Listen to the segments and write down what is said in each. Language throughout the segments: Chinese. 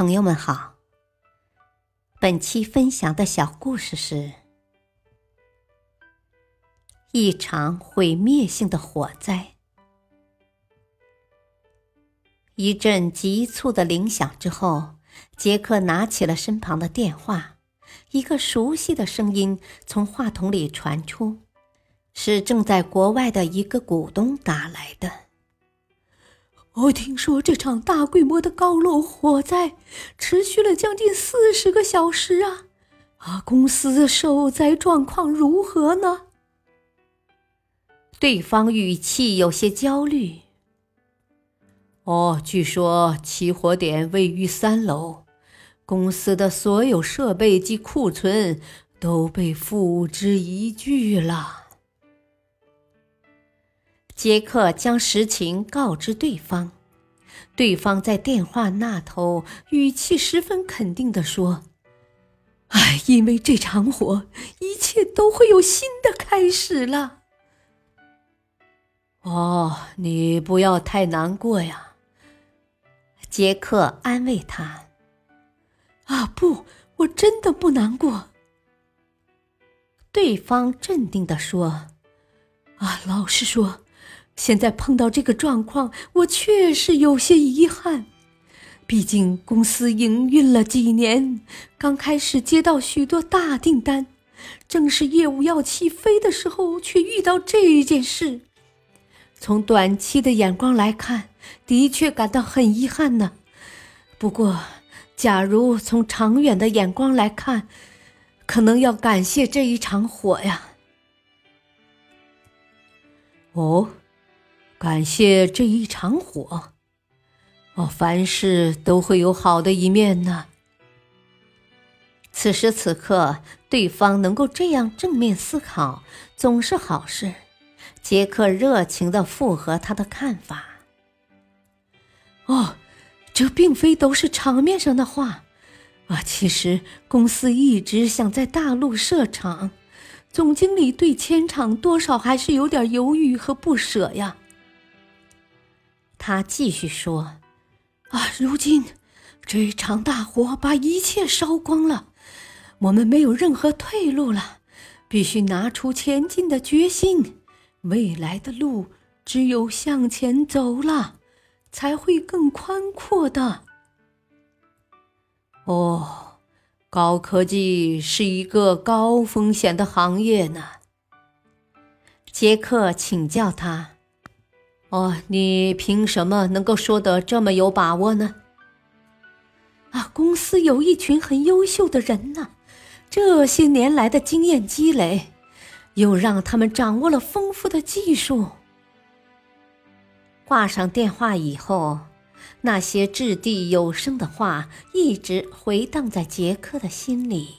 朋友们好，本期分享的小故事是：一场毁灭性的火灾。一阵急促的铃响之后，杰克拿起了身旁的电话，一个熟悉的声音从话筒里传出，是正在国外的一个股东打来的。我听说这场大规模的高楼火灾持续了将近四十个小时啊！啊，公司受灾状况如何呢？对方语气有些焦虑。哦，据说起火点位于三楼，公司的所有设备及库存都被付之一炬了。杰克将实情告知对方，对方在电话那头语气十分肯定地说：“哎，因为这场火，一切都会有新的开始了。”哦，你不要太难过呀，杰克安慰他。“啊，不，我真的不难过。”对方镇定地说：“啊，老实说。”现在碰到这个状况，我确实有些遗憾。毕竟公司营运了几年，刚开始接到许多大订单，正是业务要起飞的时候，却遇到这一件事。从短期的眼光来看，的确感到很遗憾呢。不过，假如从长远的眼光来看，可能要感谢这一场火呀。哦。感谢这一场火，哦，凡事都会有好的一面呢。此时此刻，对方能够这样正面思考，总是好事。杰克热情的附和他的看法。哦，这并非都是场面上的话，啊，其实公司一直想在大陆设厂，总经理对迁厂多少还是有点犹豫和不舍呀。他继续说：“啊，如今这场大火把一切烧光了，我们没有任何退路了，必须拿出前进的决心。未来的路只有向前走了，才会更宽阔的。”哦，高科技是一个高风险的行业呢。杰克请教他。哦，你凭什么能够说得这么有把握呢？啊，公司有一群很优秀的人呢，这些年来的经验积累，又让他们掌握了丰富的技术。挂上电话以后，那些掷地有声的话一直回荡在杰克的心里。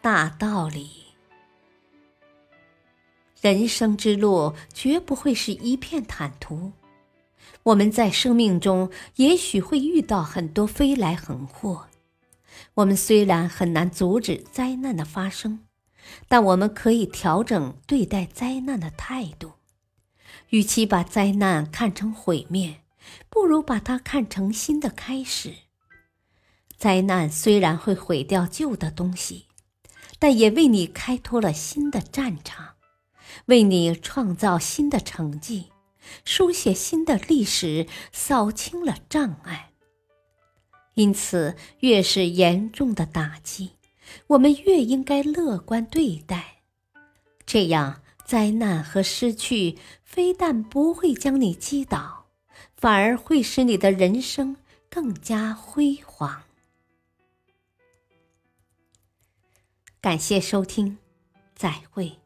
大道理。人生之路绝不会是一片坦途，我们在生命中也许会遇到很多飞来横祸。我们虽然很难阻止灾难的发生，但我们可以调整对待灾难的态度。与其把灾难看成毁灭，不如把它看成新的开始。灾难虽然会毁掉旧的东西，但也为你开拓了新的战场。为你创造新的成绩，书写新的历史，扫清了障碍。因此，越是严重的打击，我们越应该乐观对待。这样，灾难和失去非但不会将你击倒，反而会使你的人生更加辉煌。感谢收听，再会。